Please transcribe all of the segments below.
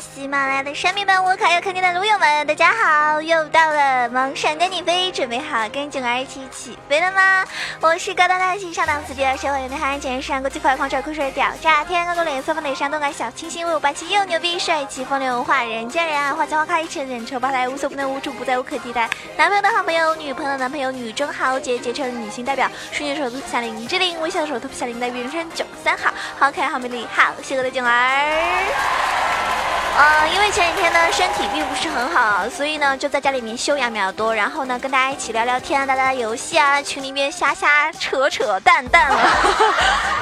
喜马拉雅的山民们，我卡要坑爹的撸友们，大家好！又到了萌闪跟你飞，准备好跟囧儿一起起飞了吗？我是高大大气上档次的社会内涵简上国际快狂拽酷帅屌炸天，高高脸色风内山东感小清新威武霸气又牛逼帅气风流文化人见人爱花见花开，千人丑八来无所不能无处不在无可替代。男朋友的好朋友，女朋友的男朋友，女中豪杰，杰出女性代表，瞬间手脱皮下林志玲，微笑的手脱皮下林，代表人生九三好，好可爱，好美丽，好邪恶的囧儿。呃，因为前几天呢身体并不是很好，所以呢就在家里面休养比较多，然后呢跟大家一起聊聊天、打打游戏啊，群里面瞎瞎扯扯淡淡了，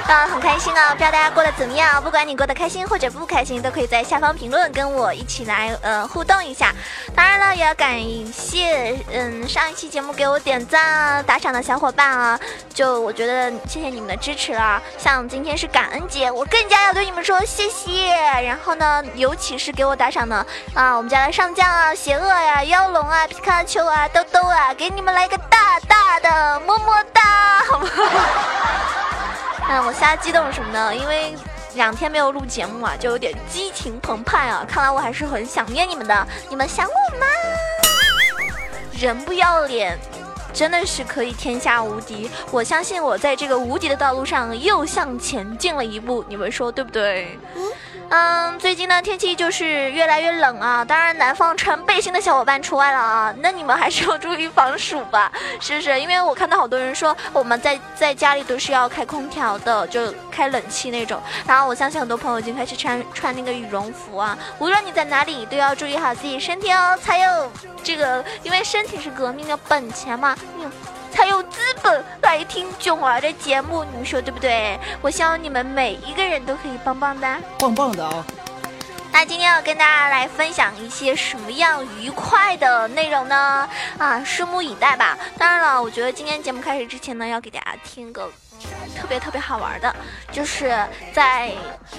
啊 很开心啊！不知道大家过得怎么样？不管你过得开心或者不开心，都可以在下方评论跟我一起来呃互动一下。当然了，也要感谢嗯上一期节目给我点赞啊打赏的小伙伴啊，就我觉得谢谢你们的支持了。像今天是感恩节，我更加要对你们说谢谢。然后呢，尤其是给我打赏的啊，我们家的上将啊，邪恶呀，妖龙啊，皮卡丘啊，兜兜啊，给你们来个大大的么么哒，好吗？嗯，我瞎激动什么呢？因为两天没有录节目啊，就有点激情澎湃啊。看来我还是很想念你们的，你们想我吗？人不要脸，真的是可以天下无敌。我相信我在这个无敌的道路上又向前进了一步，你们说对不对？嗯，最近呢天气就是越来越冷啊，当然南方穿背心的小伙伴除外了啊。那你们还是要注意防暑吧，是不是？因为我看到好多人说我们在在家里都是要开空调的，就开冷气那种。然后我相信很多朋友已经开始穿穿那个羽绒服啊。无论你在哪里，都要注意好自己身体哦，才有这个，因为身体是革命的本钱嘛。才有资本来听囧儿的节目，你们说对不对？我希望你们每一个人都可以棒棒的，棒棒的啊！那今天要跟大家来分享一些什么样愉快的内容呢？啊，拭目以待吧。当然了，我觉得今天节目开始之前呢，要给大家听个。特别特别好玩的，就是在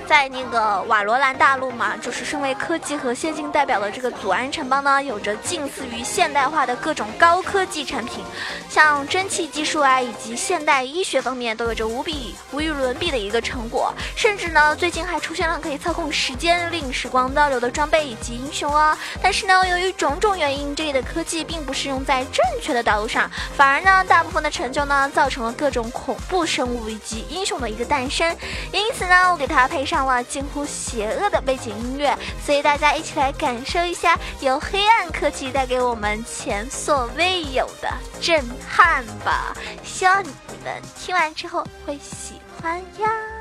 在那个瓦罗兰大陆嘛，就是身为科技和先进代表的这个祖安城邦呢，有着近似于现代化的各种高科技产品，像蒸汽技术啊，以及现代医学方面都有着无比无与伦比的一个成果。甚至呢，最近还出现了可以操控时间、令时光倒流的装备以及英雄哦。但是呢，由于种种原因，这里的科技并不是用在正确的道路上，反而呢，大部分的成就呢，造成了各种恐怖。生物以及英雄的一个诞生，因此呢，我给它配上了近乎邪恶的背景音乐，所以大家一起来感受一下由黑暗科技带给我们前所未有的震撼吧。希望你们听完之后会喜欢呀。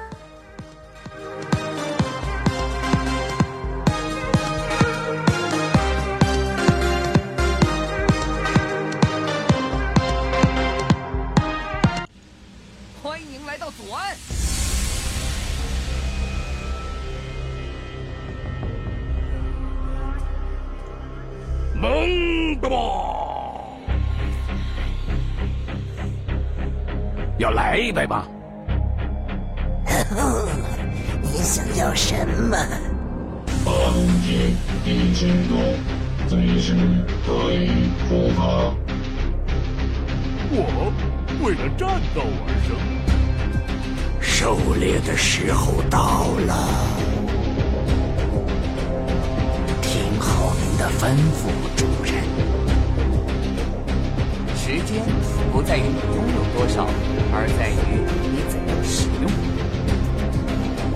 蒙吧！要来一杯吗？你想要什么？八天一千多，随时可以出发。我为了战斗而生。狩猎的时候到了。听好您的吩咐，主人。时间不在于你拥有多少，而在于你怎样使用。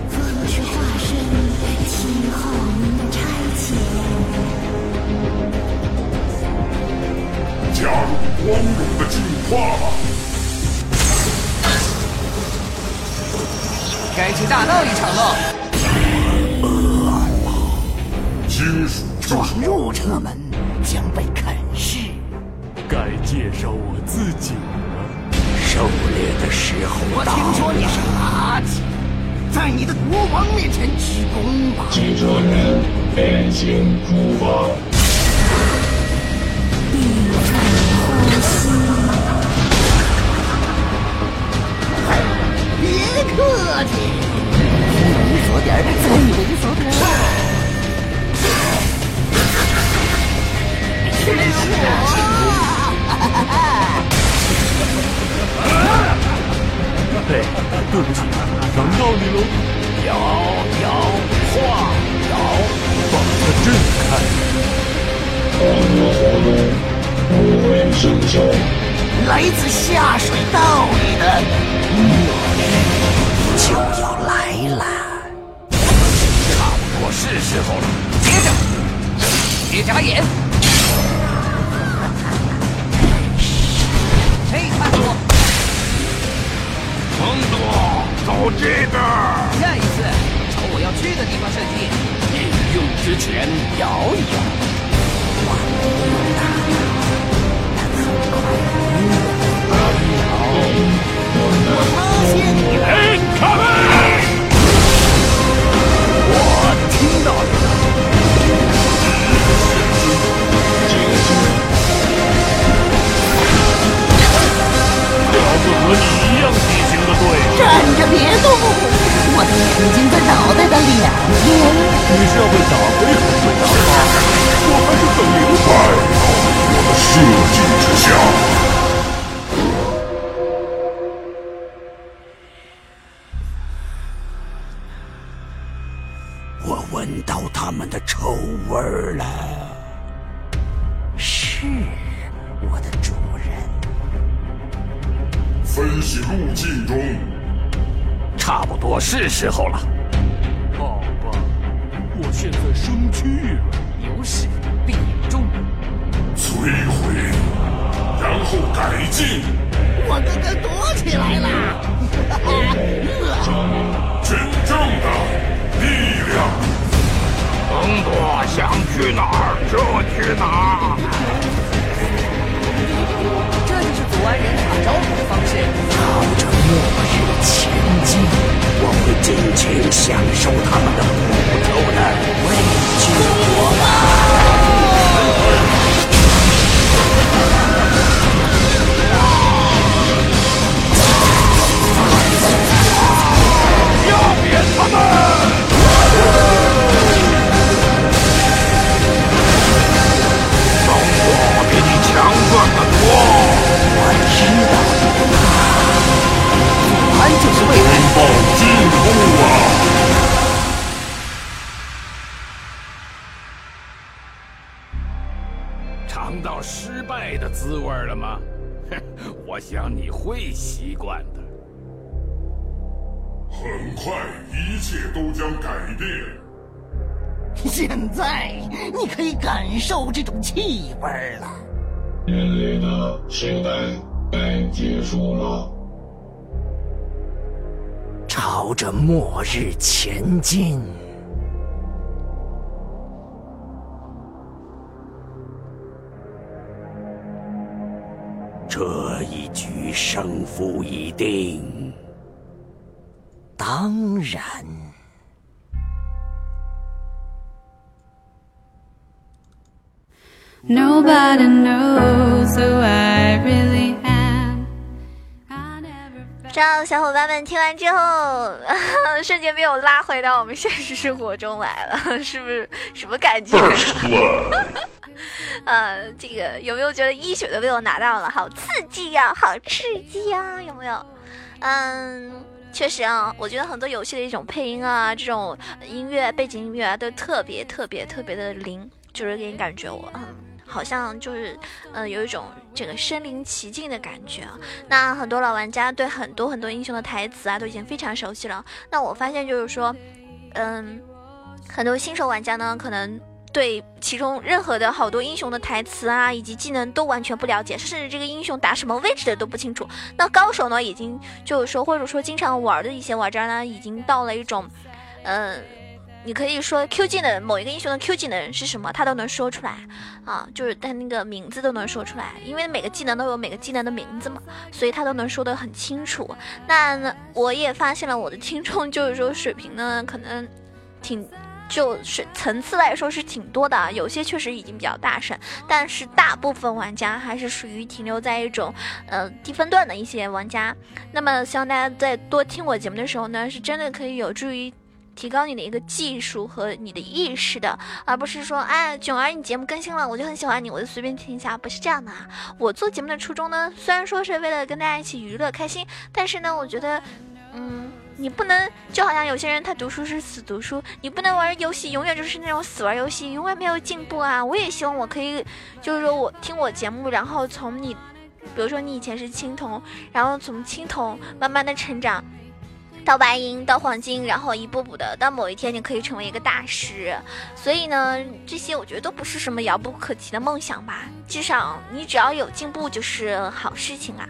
风之化身，听候您的差遣。加入光荣的进化吧！该去大闹一场了。金属。闯入这门将被啃噬。该介绍我自己了。狩猎的时候我听说你是垃圾，在你的国王面前鞠躬吧。记者人变形出发。客气。猥琐点儿，再猥琐点。吃我！嘿，对不起，等到你了。摇摇晃。把它震开。欢乐活动不会生效。来自下水道里的就要来了。差不多是时候了。接着，别眨眼。嘿，慢住！蒙多，走这边。下一次朝我要去的地方射击。应用之前摇一摇。发现你了，哎，卡门！我多是时候了。好吧，我现在生气了。有始必有终。摧毁，然后改进，我刚刚躲起来了。真正的力量。蒙多想去哪儿就去哪儿。是祖安人打招呼的方式。朝着末日前进，我会尽情享受他们的骨头的味觉。很快，一切都将改变。现在你可以感受这种气味了。人类的时代该结束了。朝着末日前进。这一局胜负已定。Never 不知道小伙伴们听完之后，瞬间被我拉回到我们现实生活中来了，是不是什么感觉？呃，这个有没有觉得一血都被我拿到了？好刺激呀、好刺激呀、有没有？嗯，确实啊，我觉得很多游戏的一种配音啊，这种音乐背景音乐啊，都特别特别特别的灵，就是给你感觉我嗯。好像就是，呃，有一种这个身临其境的感觉啊。那很多老玩家对很多很多英雄的台词啊，都已经非常熟悉了。那我发现就是说，嗯，很多新手玩家呢，可能对其中任何的好多英雄的台词啊，以及技能都完全不了解，甚至这个英雄打什么位置的都不清楚。那高手呢，已经就是说，或者说经常玩的一些玩家呢，已经到了一种，嗯、你可以说 Q 技能某一个英雄的 Q 技能是什么，他都能说出来啊，就是他那个名字都能说出来，因为每个技能都有每个技能的名字嘛，所以他都能说得很清楚。那我也发现了我的听众就是说水平呢，可能挺。就是层次来说是挺多的，有些确实已经比较大神，但是大部分玩家还是属于停留在一种呃低分段的一些玩家。那么希望大家在多听我节目的时候呢，是真的可以有助于提高你的一个技术和你的意识的，而不是说，哎，囧儿你节目更新了，我就很喜欢你，我就随便听一下，不是这样的啊。我做节目的初衷呢，虽然说是为了跟大家一起娱乐开心，但是呢，我觉得。嗯，你不能就好像有些人他读书是死读书，你不能玩游戏永远就是那种死玩游戏，永远没有进步啊！我也希望我可以，就是说我听我节目，然后从你，比如说你以前是青铜，然后从青铜慢慢的成长。到白银，到黄金，然后一步步的，到某一天你可以成为一个大师。所以呢，这些我觉得都不是什么遥不可及的梦想吧。至少你只要有进步就是好事情啊。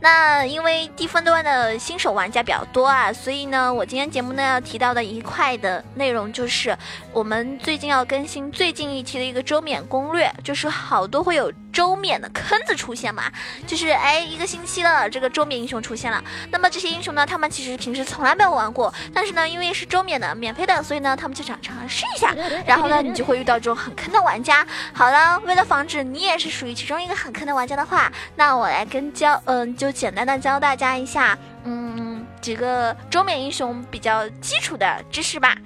那因为低分段的新手玩家比较多啊，所以呢，我今天节目呢要提到的一块的内容就是我们最近要更新最近一期的一个周免攻略，就是好多会有周免的坑子出现嘛。就是哎，一个星期了，这个周免英雄出现了。那么这些英雄呢，他们其实平时从来没有玩过，但是呢，因为是周免的、免费的，所以呢，他们就想尝试一下。然后呢，你就会遇到这种很坑的玩家。好了，为了防止你也是属于其中一个很坑的玩家的话，那我来跟教，嗯，就简单的教大家一下，嗯，几个周免英雄比较基础的知识吧。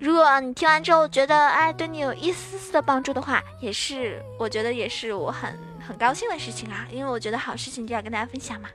如果你听完之后觉得，哎，对你有一丝丝的帮助的话，也是，我觉得也是我很很高兴的事情啊，因为我觉得好事情就要跟大家分享嘛。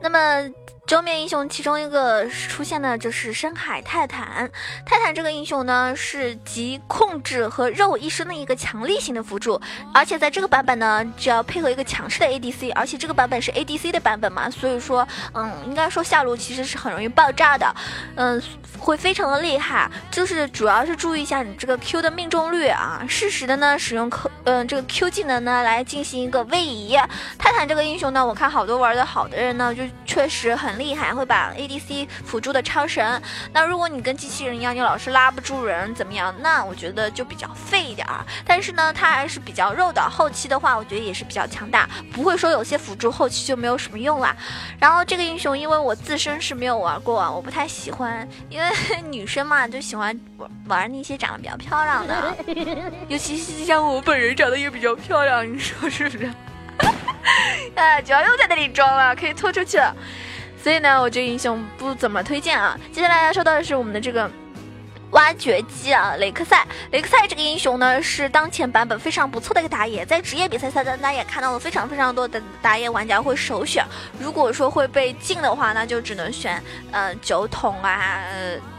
那么。周面英雄其中一个出现的就是深海泰坦。泰坦这个英雄呢，是集控制和肉一身的一个强力型的辅助，而且在这个版本呢，只要配合一个强势的 ADC，而且这个版本是 ADC 的版本嘛，所以说，嗯，应该说下路其实是很容易爆炸的，嗯，会非常的厉害。就是主要是注意一下你这个 Q 的命中率啊，适时的呢使用 Q，嗯，这个 Q 技能呢来进行一个位移。泰坦这个英雄呢，我看好多玩的好的人呢，就确实很。厉害，会把 ADC 辅助的超神。那如果你跟机器人一样，你老是拉不住人，怎么样？那我觉得就比较废一点儿。但是呢，它还是比较肉的。后期的话，我觉得也是比较强大，不会说有些辅助后期就没有什么用啦。然后这个英雄，因为我自身是没有玩过，我不太喜欢，因为女生嘛就喜欢玩玩那些长得比较漂亮的，尤其是像我本人长得也比较漂亮，你说是不是？啊，就要又在那里装了，可以拖出去了。所以呢，我这个英雄不怎么推荐啊。接下来要说到的是我们的这个挖掘机啊，雷克赛。雷克赛这个英雄呢，是当前版本非常不错的一个打野，在职业比赛赛单，大家也看到了非常非常多的打野玩家会首选。如果说会被禁的话，那就只能选呃酒桶啊。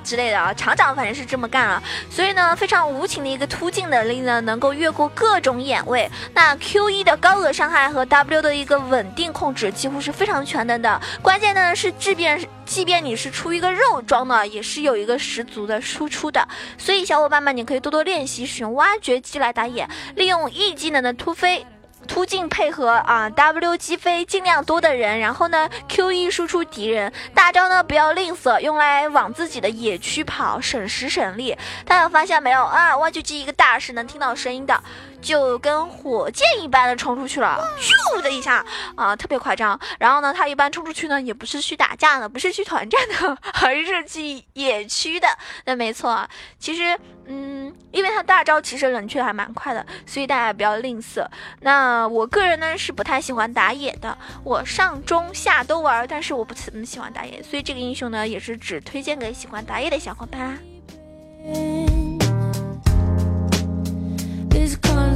之类的啊，厂长反正是这么干了，所以呢，非常无情的一个突进能力呢，能够越过各种眼位。那 Q 一的高额伤害和 W 的一个稳定控制，几乎是非常全能的。关键呢是，即便即便你是出一个肉装的，也是有一个十足的输出出的。所以小伙伴们，你可以多多练习使用挖掘机来打野，利用 E 技能的突飞。突进配合啊，W 击飞尽量多的人，然后呢，Q 一输出敌人，大招呢不要吝啬，用来往自己的野区跑，省时省力。大家发现没有啊？挖掘机一个大是能听到声音的。就跟火箭一般的冲出去了，咻的一下啊，特别夸张。然后呢，他一般冲出去呢，也不是去打架的，不是去团战的，而是去野区的。那没错，其实，嗯，因为他大招其实冷却还蛮快的，所以大家不要吝啬。那我个人呢是不太喜欢打野的，我上中下都玩，但是我不怎么喜欢打野，所以这个英雄呢也是只推荐给喜欢打野的小伙伴。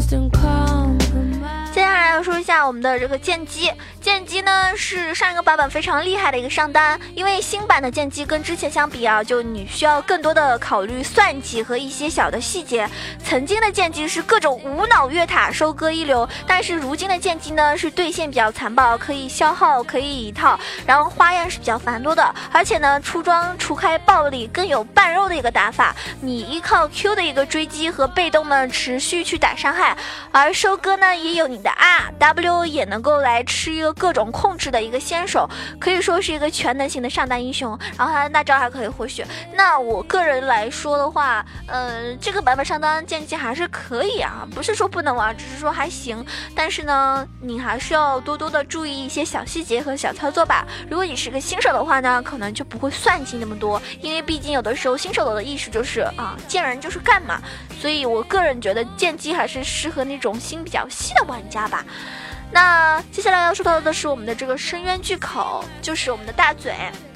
接下来要说一下我们的这个剑姬。剑姬呢是上一个版本非常厉害的一个上单，因为新版的剑姬跟之前相比啊，就你需要更多的考虑算计和一些小的细节。曾经的剑姬是各种无脑越塔收割一流，但是如今的剑姬呢是对线比较残暴，可以消耗，可以一套，然后花样是比较繁多的，而且呢出装除开暴力更有半肉的一个打法，你依靠 Q 的一个追击和被动呢持续去打伤害，而收割呢也有你的爱 W 也能够来吃一个。各种控制的一个先手，可以说是一个全能型的上单英雄。然后他的大招还可以回血。那我个人来说的话，呃，这个版本上单剑姬还是可以啊，不是说不能玩，只是说还行。但是呢，你还是要多多的注意一些小细节和小操作吧。如果你是个新手的话呢，可能就不会算计那么多，因为毕竟有的时候新手的意识就是啊，见人就是干嘛。所以我个人觉得剑姬还是适合那种心比较细的玩家吧。那接下来要说到的是我们的这个深渊巨口，就是我们的大嘴。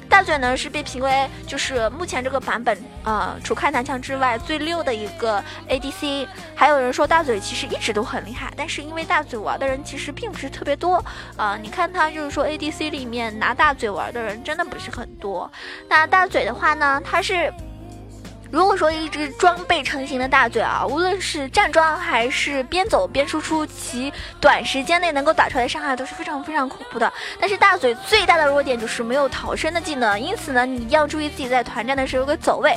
大嘴呢是被评为就是目前这个版本呃，除开南墙之外最溜的一个 ADC。还有人说大嘴其实一直都很厉害，但是因为大嘴玩的人其实并不是特别多啊。你看他就是说 ADC 里面拿大嘴玩的人真的不是很多。那大嘴的话呢，他是。如果说一只装备成型的大嘴啊，无论是站桩还是边走边输出，其短时间内能够打出来的伤害都是非常非常恐怖的。但是大嘴最大的弱点就是没有逃生的技能，因此呢，你要注意自己在团战的时候个走位。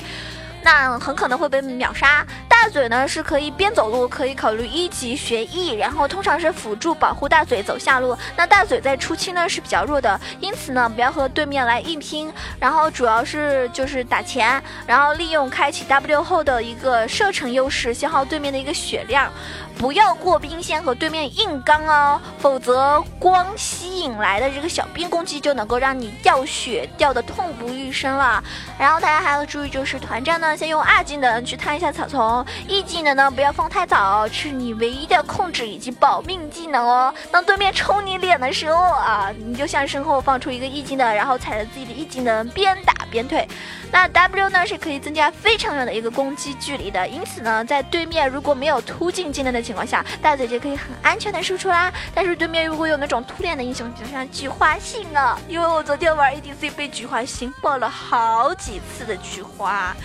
那很可能会被秒杀。大嘴呢是可以边走路，可以考虑一级学 E，然后通常是辅助保护大嘴走下路。那大嘴在初期呢是比较弱的，因此呢不要和对面来硬拼，然后主要是就是打钱，然后利用开启 W 后的一个射程优势，消耗对面的一个血量。不要过兵线和对面硬刚哦，否则光吸引来的这个小兵攻击就能够让你掉血掉的痛不欲生了。然后大家还要注意，就是团战呢，先用二技能去探一下草丛，一技能呢不要放太早，是你唯一的控制以及保命技能哦。当对面冲你脸的时候啊，你就向身后放出一个一技能，然后踩着自己的一技能边打边退。那 W 呢是可以增加非常远的一个攻击距离的，因此呢，在对面如果没有突进技能的情况下，大嘴就可以很安全的输出啦。但是对面如果有那种突脸的英雄，就像菊花信啊，因为我昨天玩 ADC 被菊花信爆了好几次的菊花，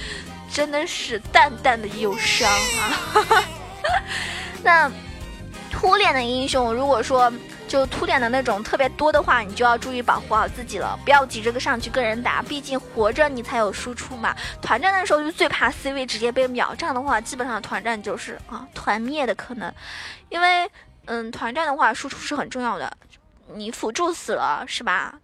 真的是淡淡的忧伤啊。那突脸的英雄，如果说。就突脸的那种特别多的话，你就要注意保护好自己了，不要急着个上去跟人打，毕竟活着你才有输出嘛。团战的时候就最怕 C 位直接被秒，这样的话基本上团战就是啊团灭的可能。因为嗯团战的话输出是很重要的，你辅助死了是吧？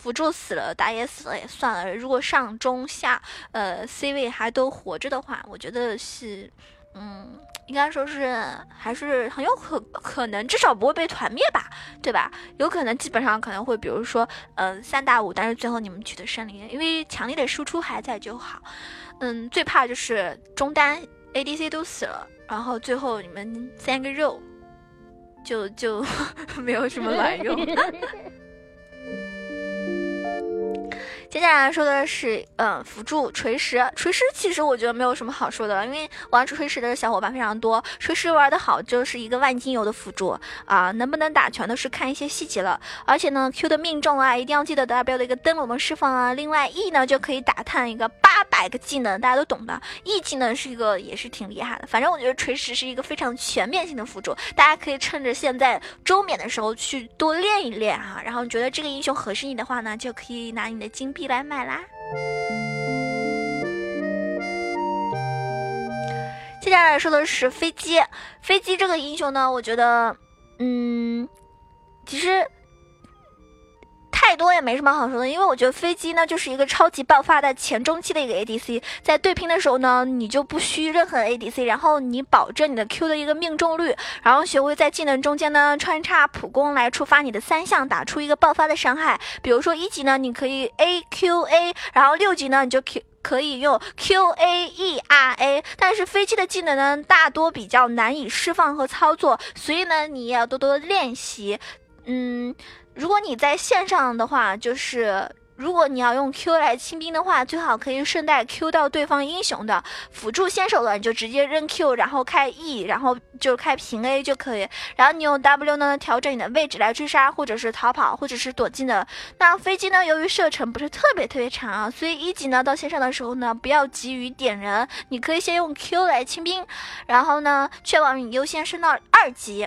辅助死了打野死了也算了，如果上中下呃 C 位还都活着的话，我觉得是嗯。应该说是还是很有可可能，至少不会被团灭吧，对吧？有可能基本上可能会，比如说，嗯，三打五，但是最后你们取得胜利，因为强力的输出还在就好。嗯，最怕就是中单 ADC 都死了，然后最后你们三个肉就就 没有什么卵用。接下来说的是，嗯，辅助锤石。锤石其实我觉得没有什么好说的了，因为玩锤石的小伙伴非常多。锤石玩的好就是一个万金油的辅助啊，能不能打全都是看一些细节了。而且呢，Q 的命中啊，一定要记得 W 的一个灯笼的释放啊。另外 E 呢就可以打探一个八百个技能，大家都懂的。E 技能是一个也是挺厉害的。反正我觉得锤石是一个非常全面性的辅助，大家可以趁着现在周免的时候去多练一练哈。然后觉得这个英雄合适你的话呢，就可以拿你的金币。来买啦！接下来说的是飞机。飞机这个英雄呢，我觉得，嗯，其实。太多也没什么好说的，因为我觉得飞机呢就是一个超级爆发的前中期的一个 ADC，在对拼的时候呢，你就不需任何 ADC，然后你保证你的 Q 的一个命中率，然后学会在技能中间呢穿插普攻来触发你的三项，打出一个爆发的伤害。比如说一级呢，你可以 AQA，然后六级呢你就 Q 可以用 QAERA，但是飞机的技能呢大多比较难以释放和操作，所以呢你也要多多练习，嗯。如果你在线上的话，就是如果你要用 Q 来清兵的话，最好可以顺带 Q 到对方英雄的辅助先手了，你就直接扔 Q，然后开 E，然后就开平 A 就可以。然后你用 W 呢调整你的位置来追杀，或者是逃跑，或者是躲技能。那飞机呢，由于射程不是特别特别长啊，所以一级呢到线上的时候呢，不要急于点人，你可以先用 Q 来清兵，然后呢确保你优先升到二级。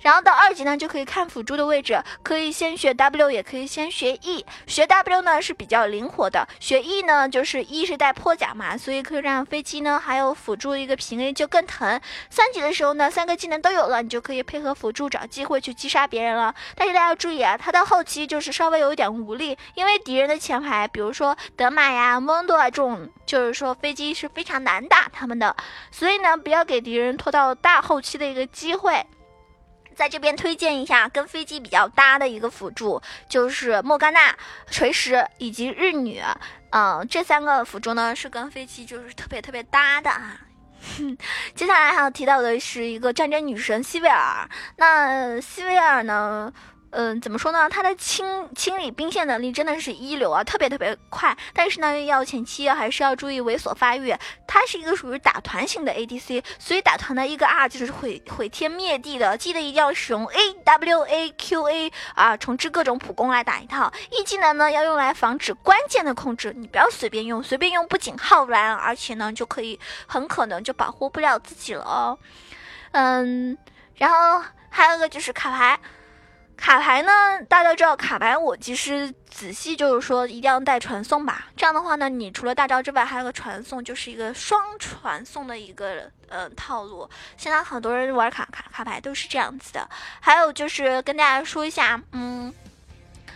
然后到二级呢，就可以看辅助的位置，可以先学 W，也可以先学 E。学 W 呢是比较灵活的，学 E 呢就是 E 是带破甲嘛，所以可以让飞机呢还有辅助一个平 A 就更疼。三级的时候呢，三个技能都有了，你就可以配合辅助找机会去击杀别人了。但是大家要注意啊，他到后期就是稍微有一点无力，因为敌人的前排，比如说德玛呀、蒙多啊这种，就是说飞机是非常难打他们的，所以呢，不要给敌人拖到大后期的一个机会。在这边推荐一下跟飞机比较搭的一个辅助，就是莫甘娜、锤石以及日女，嗯，这三个辅助呢是跟飞机就是特别特别搭的啊。接下来还要提到的是一个战争女神西维尔，那西维尔呢，嗯，怎么说呢？它的清清理兵线能力真的是一流啊，特别特别快。但是呢，要前期还是要注意猥琐发育。它是一个属于打团型的 ADC，所以打团的一个 R 就是毁毁天灭地的。记得一定要使用 AWAQA 啊，重置各种普攻来打一套。E 技能呢要用来防止关键的控制，你不要随便用，随便用不仅耗蓝，而且呢就可以很可能就保护不了自己了哦。嗯，然后还有一个就是卡牌。卡牌呢？大家都知道卡牌，我其实仔细就是说，一定要带传送吧。这样的话呢，你除了大招之外，还有个传送，就是一个双传送的一个呃套路。现在很多人玩卡卡卡牌都是这样子的。还有就是跟大家说一下，嗯，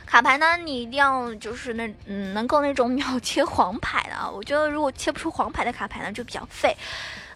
卡牌呢，你一定要就是那嗯能够那种 秒切黄牌的。我觉得如果切不出黄牌的卡牌呢，就比较废。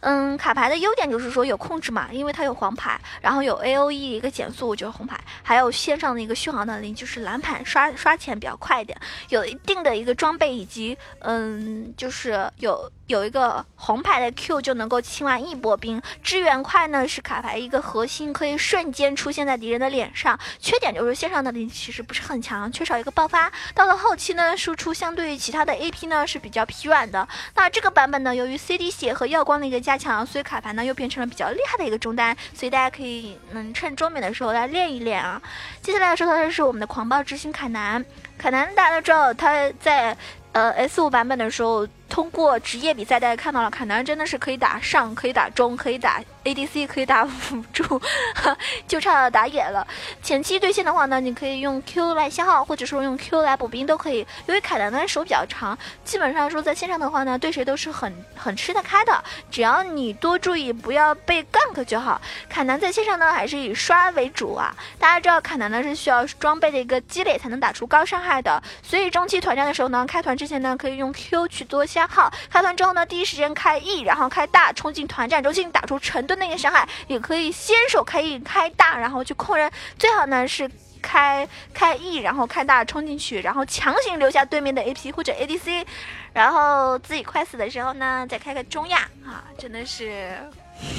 嗯，卡牌的优点就是说有控制嘛，因为它有黄牌，然后有 A O E 一个减速，就是红牌，还有线上的一个续航能力，就是蓝牌刷刷钱比较快一点，有一定的一个装备以及嗯，就是有。有一个红牌的 Q 就能够清完一波兵，支援快呢是卡牌一个核心，可以瞬间出现在敌人的脸上。缺点就是线上能力其实不是很强，缺少一个爆发。到了后期呢，输出相对于其他的 AP 呢是比较疲软的。那这个版本呢，由于 CD 血和耀光的一个加强，所以卡牌呢又变成了比较厉害的一个中单，所以大家可以嗯趁中免的时候来练一练啊。接下来要说到的是我们的狂暴之星凯南，凯南大家都知道他在呃 S 五版本的时候。通过职业比赛，大家看到了，凯南真的是可以打上，可以打中，可以打 ADC，可以打辅 助，就差打野了。前期对线的话呢，你可以用 Q 来消耗，或者说用 Q 来补兵都可以。因为凯南的手比较长，基本上说在线上的话呢，对谁都是很很吃得开的。只要你多注意，不要被 gank 就好。凯南在线上呢，还是以刷为主啊。大家知道凯南呢是需要装备的一个积累才能打出高伤害的，所以中期团战的时候呢，开团之前呢，可以用 Q 去多加号，开团之后呢，第一时间开 E，然后开大冲进团战中心，打出成吨的一个伤害。也可以先手开 E 开大，然后去控人。最好呢是开开 E，然后开大冲进去，然后强行留下对面的 AP 或者 ADC，然后自己快死的时候呢，再开个中亚啊，真的是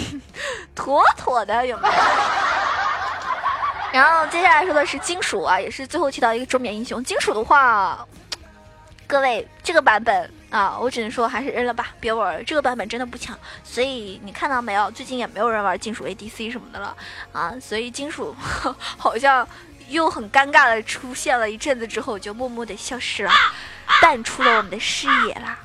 妥妥的，有没有？然后接下来说的是金属啊，也是最后提到一个中免英雄。金属的话，各位这个版本。啊，我只能说还是扔了吧，别玩了。这个版本真的不强，所以你看到没有？最近也没有人玩金属 ADC 什么的了啊，所以金属好像又很尴尬的出现了一阵子之后，就默默的消失了，淡出了我们的视野啦。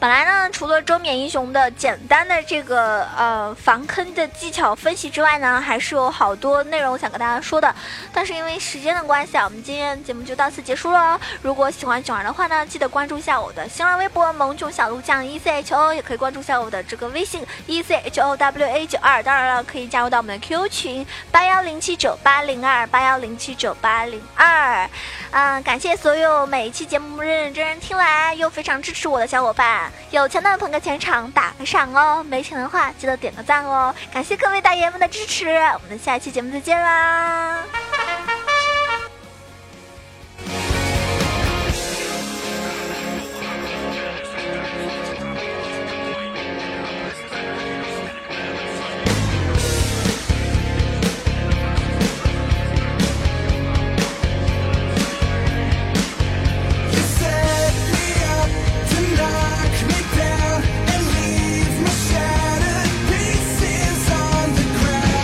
本来呢，除了周冕英雄的简单的这个呃防坑的技巧分析之外呢，还是有好多内容想跟大家说的。但是因为时间的关系啊，我们今天节目就到此结束了。如果喜欢囧儿的话呢，记得关注一下我的新浪微博萌囧小鹿酱 E C H O，也可以关注一下我的这个微信 E C H O W A 九二。当然了，可以加入到我们的 Q 群八幺零七九八零二八幺零七九八零二。嗯，感谢所有每一期节目认认真真听完又非常支持我的小伙伴。有钱的捧个钱场，打个赏哦；没钱的话，记得点个赞哦。感谢各位大爷们的支持，我们下一期节目再见啦！